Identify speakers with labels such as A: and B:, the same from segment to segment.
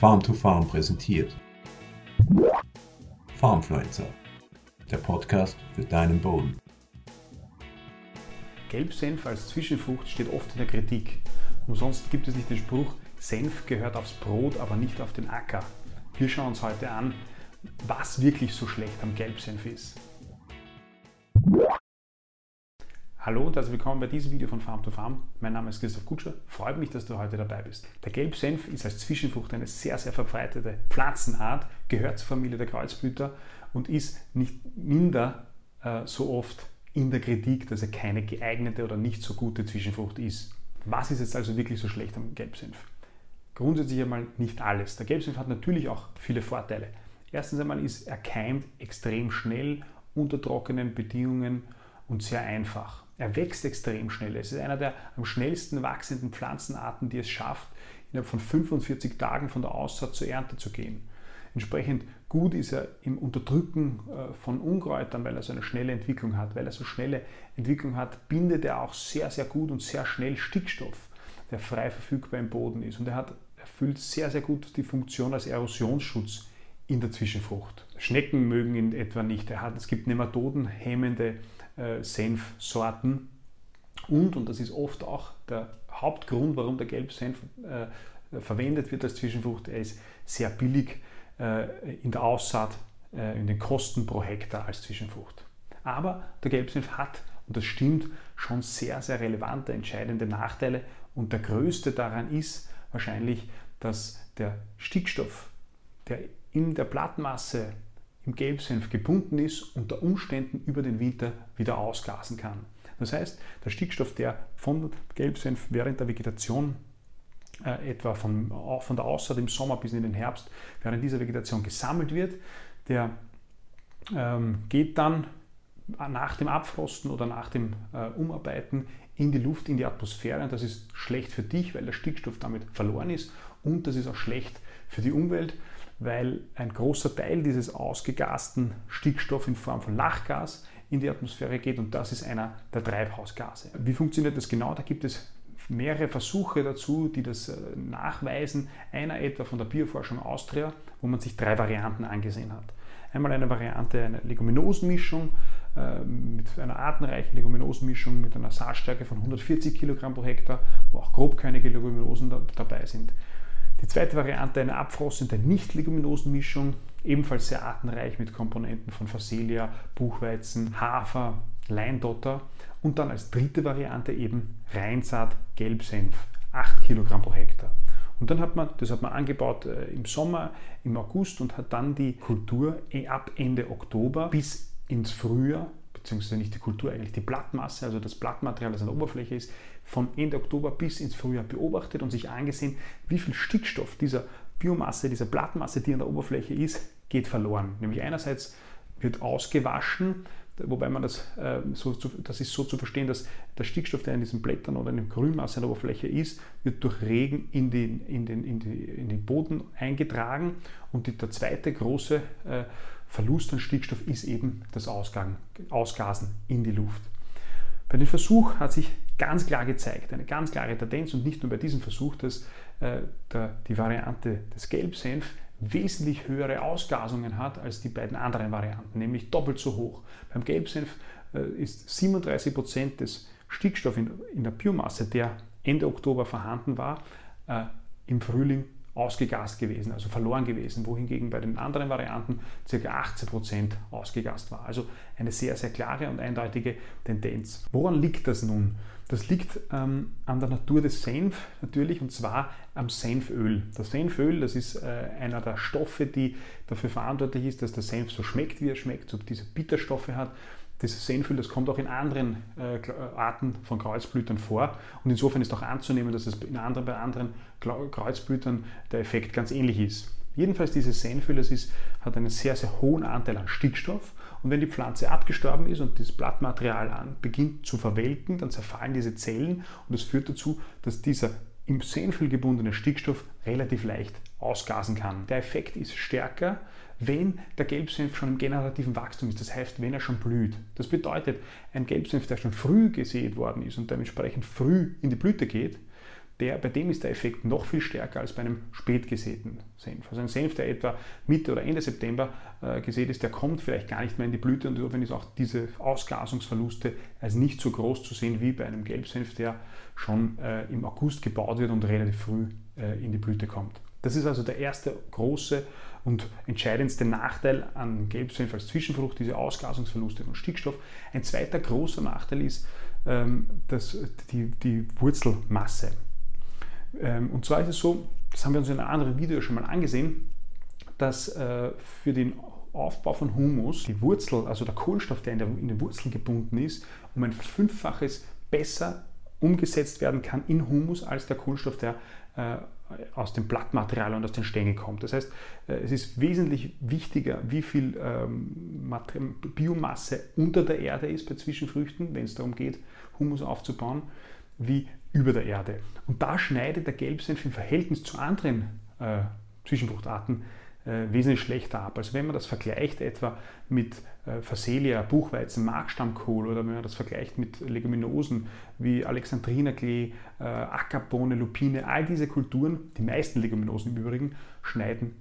A: Farm to Farm präsentiert. Farmfluencer, der Podcast für deinen Boden.
B: Gelbsenf als Zwischenfrucht steht oft in der Kritik. Umsonst gibt es nicht den Spruch, Senf gehört aufs Brot, aber nicht auf den Acker. Wir schauen uns heute an, was wirklich so schlecht am Gelbsenf ist. Hallo und herzlich willkommen bei diesem Video von Farm to Farm. Mein Name ist Christoph Kutscher. Freut mich, dass du heute dabei bist. Der Gelbsenf ist als Zwischenfrucht eine sehr, sehr verbreitete Pflanzenart, gehört zur Familie der Kreuzblüter und ist nicht minder äh, so oft in der Kritik, dass er keine geeignete oder nicht so gute Zwischenfrucht ist. Was ist jetzt also wirklich so schlecht am Gelbsenf? Grundsätzlich einmal nicht alles. Der Gelbsenf hat natürlich auch viele Vorteile. Erstens einmal ist er keimt extrem schnell unter trockenen Bedingungen und sehr einfach. Er wächst extrem schnell. Es ist einer der am schnellsten wachsenden Pflanzenarten, die es schafft, innerhalb von 45 Tagen von der Aussaat zur Ernte zu gehen. Entsprechend gut ist er im Unterdrücken äh, von Unkräutern, weil er so eine schnelle Entwicklung hat. Weil er so schnelle Entwicklung hat, bindet er auch sehr, sehr gut und sehr schnell Stickstoff, der frei verfügbar im Boden ist. Und er hat, erfüllt sehr, sehr gut die Funktion als Erosionsschutz in der Zwischenfrucht. Schnecken mögen ihn etwa nicht. Er hat, es gibt nematodenhemmende äh, Senfsorten. Und, und das ist oft auch der Hauptgrund, warum der Gelbsenf äh, verwendet wird als Zwischenfrucht, er ist sehr billig äh, in der Aussaat, äh, in den Kosten pro Hektar als Zwischenfrucht. Aber der Gelbsenf hat, und das stimmt, schon sehr, sehr relevante, entscheidende Nachteile. Und der größte daran ist wahrscheinlich, dass der Stickstoff, der in der Blattmasse im Gelbsenf gebunden ist, unter Umständen über den Winter wieder ausgasen kann. Das heißt, der Stickstoff, der von Gelbsenf während der Vegetation äh, etwa von, von der Aussaat im Sommer bis in den Herbst, während dieser Vegetation gesammelt wird, der ähm, geht dann nach dem Abfrosten oder nach dem äh, Umarbeiten in die Luft, in die Atmosphäre. Und das ist schlecht für dich, weil der Stickstoff damit verloren ist. Und das ist auch schlecht für die Umwelt, weil ein großer Teil dieses ausgegasten Stickstoff in Form von Lachgas in die Atmosphäre geht und das ist einer der Treibhausgase. Wie funktioniert das genau? Da gibt es mehrere Versuche dazu, die das äh, nachweisen. Einer etwa von der Bioforschung Austria, wo man sich drei Varianten angesehen hat. Einmal eine Variante, eine Leguminosenmischung äh, mit einer artenreichen Leguminosenmischung mit einer Saatstärke von 140 Kilogramm pro Hektar, wo auch grobkörnige Leguminosen dabei sind. Die zweite Variante, eine abfrossende Nicht-Leguminosenmischung, ebenfalls sehr artenreich mit Komponenten von Phacelia, Buchweizen, Hafer, Leindotter und dann als dritte Variante eben Reinsaat Gelbsenf, 8 Kilogramm pro Hektar. Und dann hat man, das hat man angebaut äh, im Sommer, im August und hat dann die Kultur ab Ende Oktober bis ins Frühjahr beziehungsweise nicht die Kultur, eigentlich die Blattmasse, also das Blattmaterial, das an der Oberfläche ist, von Ende Oktober bis ins Frühjahr beobachtet und sich angesehen, wie viel Stickstoff dieser Biomasse, dieser Blattmasse, die an der Oberfläche ist, geht verloren. Nämlich einerseits wird ausgewaschen, wobei man das, äh, so, das ist so zu verstehen, dass der Stickstoff, der in diesen Blättern oder in der Grünmasse an der Oberfläche ist, wird durch Regen in den, in den, in die, in den Boden eingetragen und die, der zweite große äh, Verlust an Stickstoff ist eben das Ausgang, Ausgasen in die Luft. Bei dem Versuch hat sich ganz klar gezeigt, eine ganz klare Tendenz und nicht nur bei diesem Versuch, dass äh, der, die Variante des Gelbsenf wesentlich höhere Ausgasungen hat als die beiden anderen Varianten, nämlich doppelt so hoch. Beim Gelbsenf äh, ist 37 Prozent des Stickstoffs in, in, der Biomasse, der Ende Oktober vorhanden war, äh, im Frühling ausgegast gewesen, also verloren gewesen, wohingegen bei den anderen Varianten ca. 18% ausgegast war. Also eine sehr, sehr klare und eindeutige Tendenz. Woran liegt das nun? Das liegt ähm, an der Natur des Senf natürlich und zwar am Senföl. Das Senföl, das ist äh, einer der Stoffe, die dafür verantwortlich ist, dass der Senf so schmeckt, wie er schmeckt, so diese Bitterstoffe hat dieses Senföl, das kommt auch in anderen äh, Arten von Kreuzblütern vor. Und insofern ist auch anzunehmen, dass es in anderen, bei anderen Kreuzblütern der Effekt ganz ähnlich ist. Jedenfalls dieses Senföl, das ist, hat einen sehr, sehr hohen Anteil an Stickstoff. Und wenn die Pflanze abgestorben ist und das Blattmaterial an, beginnt zu verwelken, dann zerfallen diese Zellen und das führt dazu, dass dieser im Senföl gebundene Stickstoff relativ leicht ausgasen kann. Der Effekt ist stärker, wenn der Gelbsenf schon im generativen Wachstum ist, das heißt, wenn er schon blüht. Das bedeutet, ein Gelbsenf, der schon früh gesät worden ist und dementsprechend früh in die Blüte geht, der, bei dem ist der Effekt noch viel stärker als bei einem spät gesäten Senf. Also ein Senf, der etwa Mitte oder Ende September äh, gesät ist, der kommt vielleicht gar nicht mehr in die Blüte und insofern ist auch diese Ausgasungsverluste als nicht so groß zu sehen wie bei einem Gelbsenf, der schon äh, im August gebaut wird und relativ früh äh, in die Blüte kommt. Das ist also der erste große und entscheidendste Nachteil an Gelbsenf als Zwischenfrucht, diese Ausgasungsverluste von Stickstoff. Ein zweiter großer Nachteil ist ähm, das, die, die Wurzelmasse. Ähm, und zwar ist es so, das haben wir uns in einem anderen Video schon mal angesehen, dass äh, für den Aufbau von Humus die Wurzel, also der Kohlenstoff, der in, der in den Wurzeln gebunden ist, um ein Fünffaches besser umgesetzt werden kann in Humus als der Kohlenstoff, der äh, aus dem Blattmaterial und aus den Stängeln kommt. Das heißt, äh, es ist wesentlich wichtiger, wie viel ähm, Biomasse unter der Erde ist bei Zwischenfrüchten, wenn es darum geht, Humus aufzubauen, wie über der Erde. Und da schneidet der Gelbsenf im Verhältnis zu anderen äh, Zwischenfruchtarten äh, wesentlich schlechter ab. Also wenn man das vergleicht etwa mit äh, Phacelia, Buchweizen, Markstammkohl oder wenn man das vergleicht mit Leguminosen wie Alexandrinerklee, äh, Ackerbohne, Lupine, all diese Kulturen, die meisten Leguminosen im Übrigen, schneiden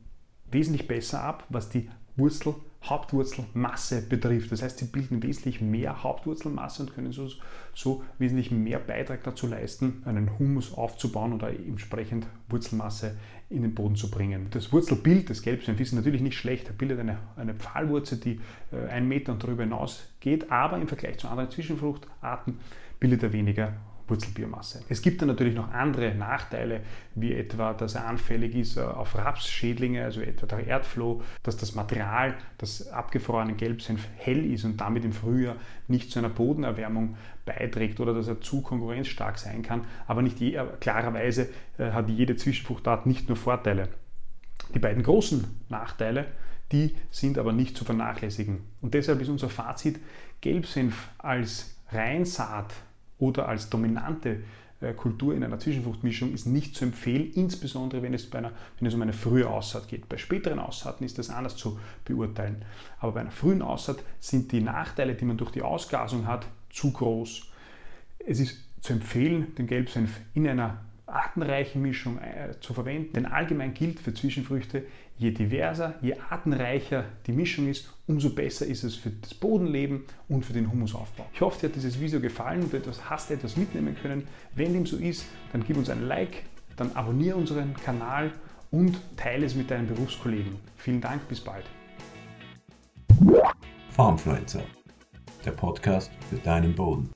B: wesentlich besser ab, was die Wurzel Hauptwurzelmasse betrifft. Das heißt, sie bilden wesentlich mehr Hauptwurzelmasse und können so, so wesentlich mehr Beitrag dazu leisten, einen Humus aufzubauen oder entsprechend Wurzelmasse in den Boden zu bringen. Das Wurzelbild des Gelbsenf ist natürlich nicht schlecht. Er bildet eine, eine Pfahlwurzel, die äh, einen Meter und darüber hinaus geht, aber im Vergleich zu anderen Zwischenfruchtarten bildet er weniger Wurzelbiomasse. Es gibt dann natürlich noch andere Nachteile, wie etwa, dass er anfällig ist äh, auf Rapsschädlinge, also etwa der Erdfloh, dass das Material des abgefrorenen Gelbsenf hell ist und damit im Frühjahr nicht zu einer Bodenerwärmung beiträgt oder dass er zu konkurrenzstark sein kann. Aber nicht je, klarerweise äh, hat jede Zwischenfruchtart nicht nur Vorteile. Die beiden großen Nachteile, die sind aber nicht zu vernachlässigen. Und deshalb ist unser Fazit, Gelbsenf als Reinsaat oder als dominante äh, Kultur in einer Zwischenfruchtmischung ist nicht zu empfehlen, insbesondere wenn es, bei einer, wenn es um eine frühe Aussaat geht. Bei späteren Aussaaten ist das anders zu beurteilen. Aber bei einer frühen Aussaat sind die Nachteile, die man durch die Ausgasung hat, zu groß. Es ist zu empfehlen, den Gelbsenf in einer artenreichen Mischung äh, zu verwenden. Denn allgemein gilt für Zwischenfrüchte, je diverser, je artenreicher die Mischung ist, umso besser ist es für das Bodenleben und für den Humusaufbau. Ich hoffe, dir hat dieses Video gefallen und du hast etwas mitnehmen können. Wenn dem so ist, dann gib uns ein Like, dann abonniere unseren Kanal und teile es mit deinen Berufskollegen. Vielen Dank, bis bald.
A: Farmfluencer, der Podcast für deinen Boden.